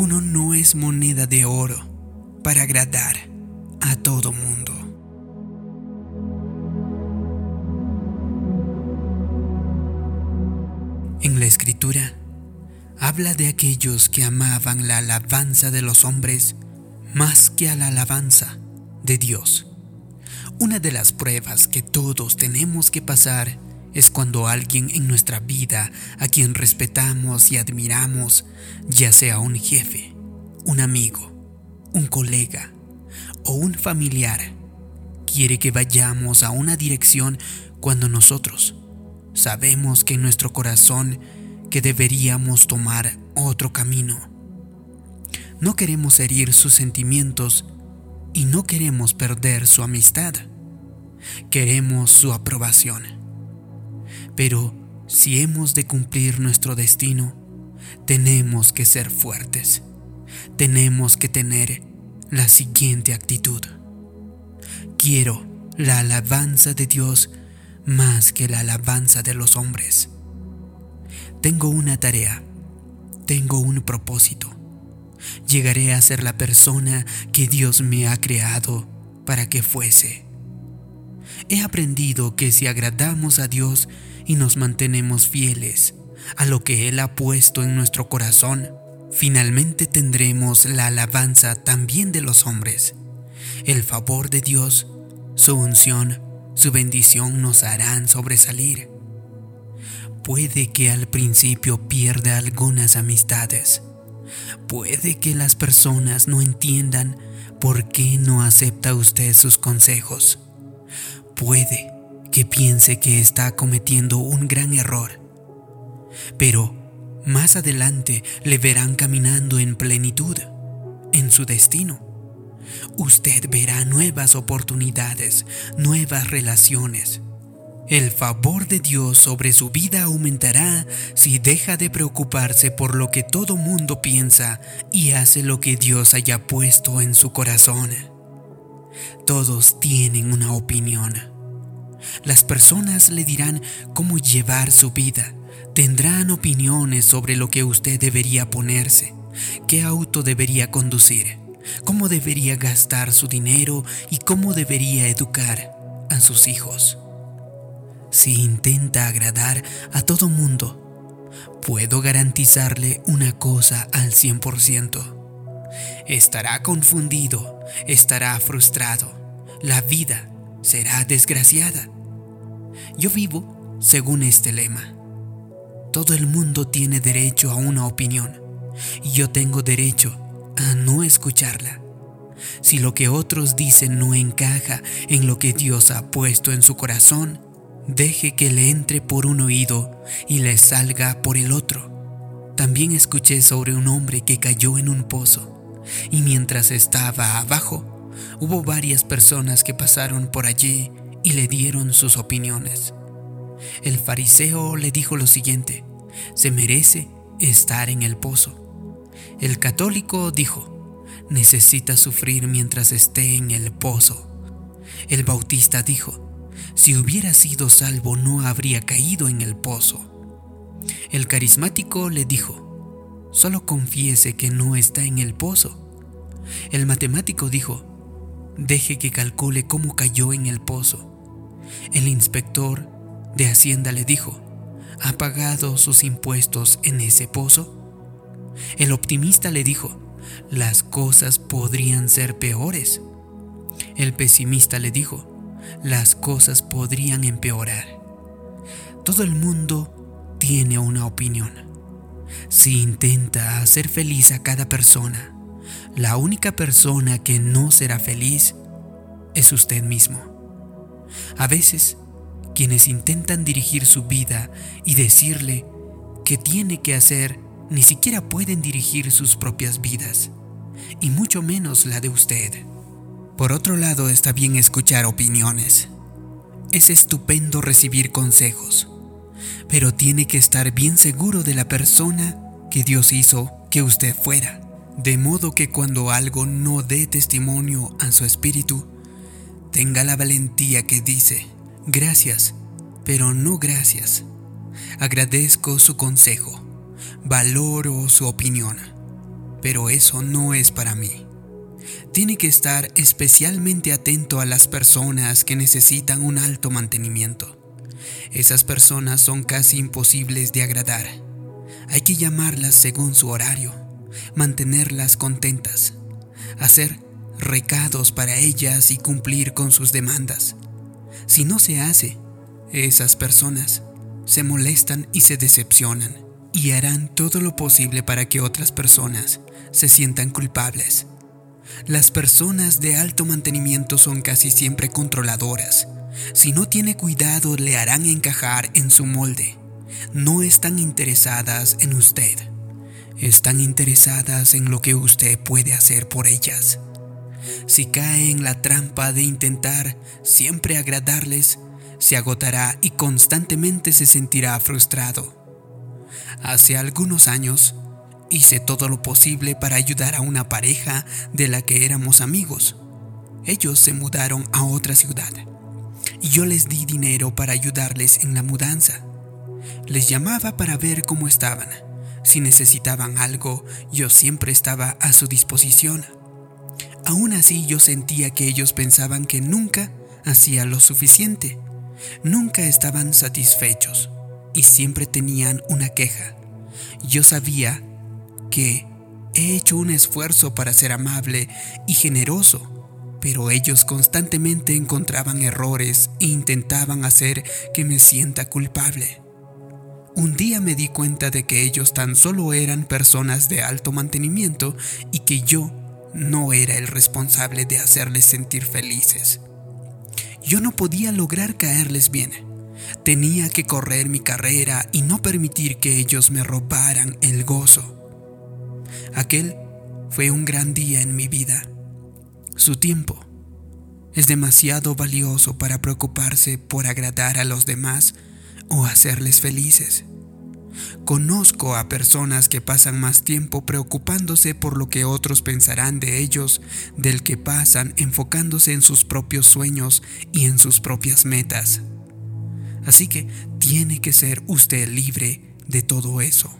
Uno no es moneda de oro para agradar a todo mundo. En la escritura habla de aquellos que amaban la alabanza de los hombres más que a la alabanza de Dios. Una de las pruebas que todos tenemos que pasar es cuando alguien en nuestra vida a quien respetamos y admiramos, ya sea un jefe, un amigo, un colega o un familiar, quiere que vayamos a una dirección cuando nosotros sabemos que en nuestro corazón que deberíamos tomar otro camino. No queremos herir sus sentimientos y no queremos perder su amistad. Queremos su aprobación. Pero si hemos de cumplir nuestro destino, tenemos que ser fuertes. Tenemos que tener la siguiente actitud. Quiero la alabanza de Dios más que la alabanza de los hombres. Tengo una tarea, tengo un propósito. Llegaré a ser la persona que Dios me ha creado para que fuese. He aprendido que si agradamos a Dios y nos mantenemos fieles a lo que Él ha puesto en nuestro corazón, finalmente tendremos la alabanza también de los hombres. El favor de Dios, su unción, su bendición nos harán sobresalir. Puede que al principio pierda algunas amistades. Puede que las personas no entiendan por qué no acepta usted sus consejos. Puede que piense que está cometiendo un gran error. Pero más adelante le verán caminando en plenitud, en su destino usted verá nuevas oportunidades, nuevas relaciones. El favor de Dios sobre su vida aumentará si deja de preocuparse por lo que todo mundo piensa y hace lo que Dios haya puesto en su corazón. Todos tienen una opinión. Las personas le dirán cómo llevar su vida. Tendrán opiniones sobre lo que usted debería ponerse, qué auto debería conducir cómo debería gastar su dinero y cómo debería educar a sus hijos. Si intenta agradar a todo mundo, puedo garantizarle una cosa al 100%. Estará confundido, estará frustrado, la vida será desgraciada. Yo vivo según este lema. Todo el mundo tiene derecho a una opinión y yo tengo derecho a no escucharla. Si lo que otros dicen no encaja en lo que Dios ha puesto en su corazón, deje que le entre por un oído y le salga por el otro. También escuché sobre un hombre que cayó en un pozo y mientras estaba abajo, hubo varias personas que pasaron por allí y le dieron sus opiniones. El fariseo le dijo lo siguiente, se merece estar en el pozo el católico dijo, necesita sufrir mientras esté en el pozo. El bautista dijo, si hubiera sido salvo no habría caído en el pozo. El carismático le dijo, solo confiese que no está en el pozo. El matemático dijo, deje que calcule cómo cayó en el pozo. El inspector de Hacienda le dijo, ¿ha pagado sus impuestos en ese pozo? El optimista le dijo, las cosas podrían ser peores. El pesimista le dijo, las cosas podrían empeorar. Todo el mundo tiene una opinión. Si intenta hacer feliz a cada persona, la única persona que no será feliz es usted mismo. A veces, quienes intentan dirigir su vida y decirle que tiene que hacer ni siquiera pueden dirigir sus propias vidas, y mucho menos la de usted. Por otro lado, está bien escuchar opiniones. Es estupendo recibir consejos, pero tiene que estar bien seguro de la persona que Dios hizo que usted fuera, de modo que cuando algo no dé testimonio a su espíritu, tenga la valentía que dice, gracias, pero no gracias. Agradezco su consejo valoro su opinión. pero eso no es para mí. Tiene que estar especialmente atento a las personas que necesitan un alto mantenimiento. Esas personas son casi imposibles de agradar. Hay que llamarlas según su horario, mantenerlas contentas, hacer recados para ellas y cumplir con sus demandas. Si no se hace, esas personas se molestan y se decepcionan y harán todo lo posible para que otras personas se sientan culpables. Las personas de alto mantenimiento son casi siempre controladoras. Si no tiene cuidado le harán encajar en su molde. No están interesadas en usted. Están interesadas en lo que usted puede hacer por ellas. Si cae en la trampa de intentar siempre agradarles, se agotará y constantemente se sentirá frustrado. Hace algunos años hice todo lo posible para ayudar a una pareja de la que éramos amigos. Ellos se mudaron a otra ciudad y yo les di dinero para ayudarles en la mudanza. Les llamaba para ver cómo estaban. Si necesitaban algo, yo siempre estaba a su disposición. Aún así yo sentía que ellos pensaban que nunca hacía lo suficiente. Nunca estaban satisfechos y siempre tenían una queja. Yo sabía que he hecho un esfuerzo para ser amable y generoso, pero ellos constantemente encontraban errores e intentaban hacer que me sienta culpable. Un día me di cuenta de que ellos tan solo eran personas de alto mantenimiento y que yo no era el responsable de hacerles sentir felices. Yo no podía lograr caerles bien. Tenía que correr mi carrera y no permitir que ellos me robaran el gozo. Aquel fue un gran día en mi vida. Su tiempo es demasiado valioso para preocuparse por agradar a los demás o hacerles felices. Conozco a personas que pasan más tiempo preocupándose por lo que otros pensarán de ellos del que pasan enfocándose en sus propios sueños y en sus propias metas. Así que tiene que ser usted libre de todo eso.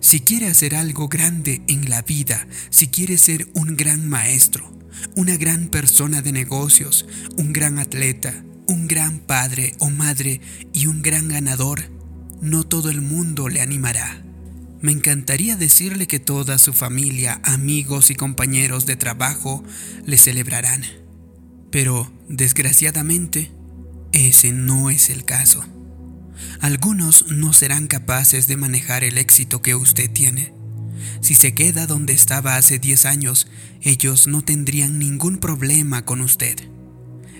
Si quiere hacer algo grande en la vida, si quiere ser un gran maestro, una gran persona de negocios, un gran atleta, un gran padre o madre y un gran ganador, no todo el mundo le animará. Me encantaría decirle que toda su familia, amigos y compañeros de trabajo le celebrarán. Pero, desgraciadamente, ese no es el caso. Algunos no serán capaces de manejar el éxito que usted tiene. Si se queda donde estaba hace 10 años, ellos no tendrían ningún problema con usted.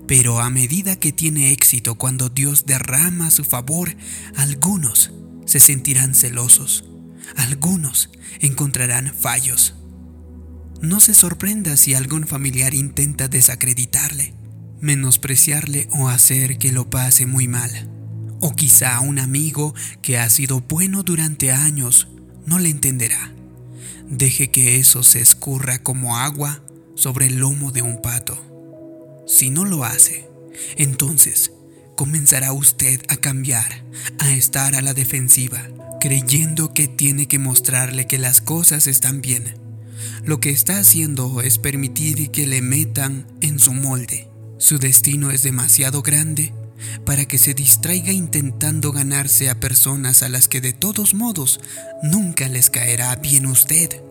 Pero a medida que tiene éxito cuando Dios derrama su favor, algunos se sentirán celosos, algunos encontrarán fallos. No se sorprenda si algún familiar intenta desacreditarle, menospreciarle o hacer que lo pase muy mal. O quizá un amigo que ha sido bueno durante años no le entenderá. Deje que eso se escurra como agua sobre el lomo de un pato. Si no lo hace, entonces comenzará usted a cambiar, a estar a la defensiva, creyendo que tiene que mostrarle que las cosas están bien. Lo que está haciendo es permitir que le metan en su molde. Su destino es demasiado grande para que se distraiga intentando ganarse a personas a las que de todos modos nunca les caerá bien usted.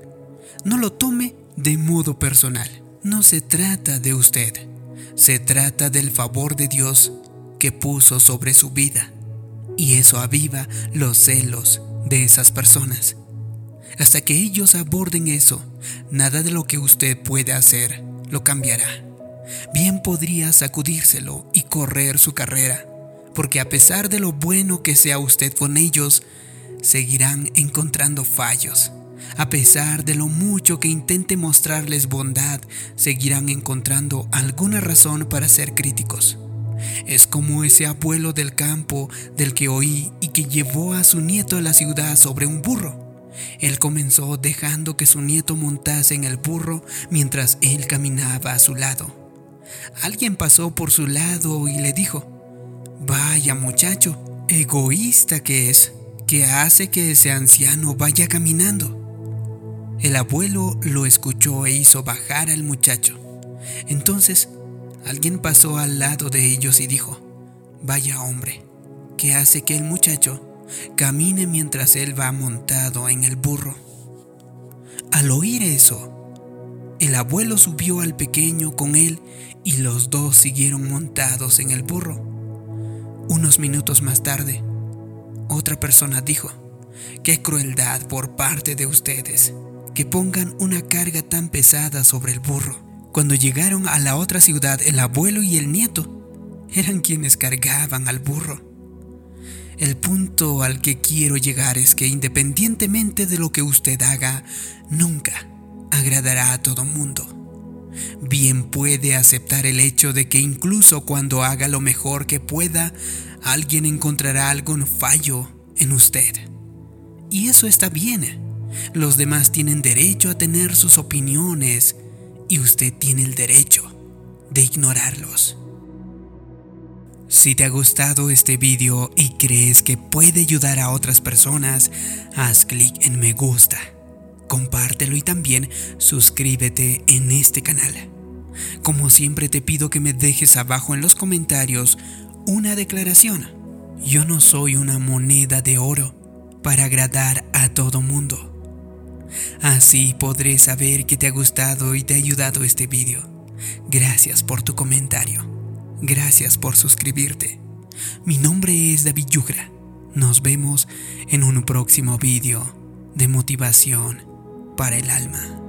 No lo tome de modo personal. No se trata de usted. Se trata del favor de Dios que puso sobre su vida. Y eso aviva los celos de esas personas. Hasta que ellos aborden eso, nada de lo que usted puede hacer lo cambiará. Bien podría sacudírselo y correr su carrera, porque a pesar de lo bueno que sea usted con ellos, seguirán encontrando fallos a pesar de lo mucho que intente mostrarles bondad, seguirán encontrando alguna razón para ser críticos. Es como ese abuelo del campo del que oí y que llevó a su nieto a la ciudad sobre un burro. Él comenzó dejando que su nieto montase en el burro mientras él caminaba a su lado. Alguien pasó por su lado y le dijo, Vaya muchacho, egoísta que es, que hace que ese anciano vaya caminando. El abuelo lo escuchó e hizo bajar al muchacho. Entonces alguien pasó al lado de ellos y dijo, Vaya hombre, que hace que el muchacho camine mientras él va montado en el burro. Al oír eso, el abuelo subió al pequeño con él y los dos siguieron montados en el burro. Unos minutos más tarde, otra persona dijo, qué crueldad por parte de ustedes que pongan una carga tan pesada sobre el burro. Cuando llegaron a la otra ciudad, el abuelo y el nieto eran quienes cargaban al burro. El punto al que quiero llegar es que independientemente de lo que usted haga, nunca agradará a todo mundo. Bien puede aceptar el hecho de que incluso cuando haga lo mejor que pueda, alguien encontrará algún fallo en usted. Y eso está bien. Los demás tienen derecho a tener sus opiniones y usted tiene el derecho de ignorarlos. Si te ha gustado este video y crees que puede ayudar a otras personas, haz clic en me gusta, compártelo y también suscríbete en este canal. Como siempre te pido que me dejes abajo en los comentarios una declaración. Yo no soy una moneda de oro para agradar a todo mundo. Así podré saber que te ha gustado y te ha ayudado este video. Gracias por tu comentario. Gracias por suscribirte. Mi nombre es David Yugra. Nos vemos en un próximo video de motivación para el alma.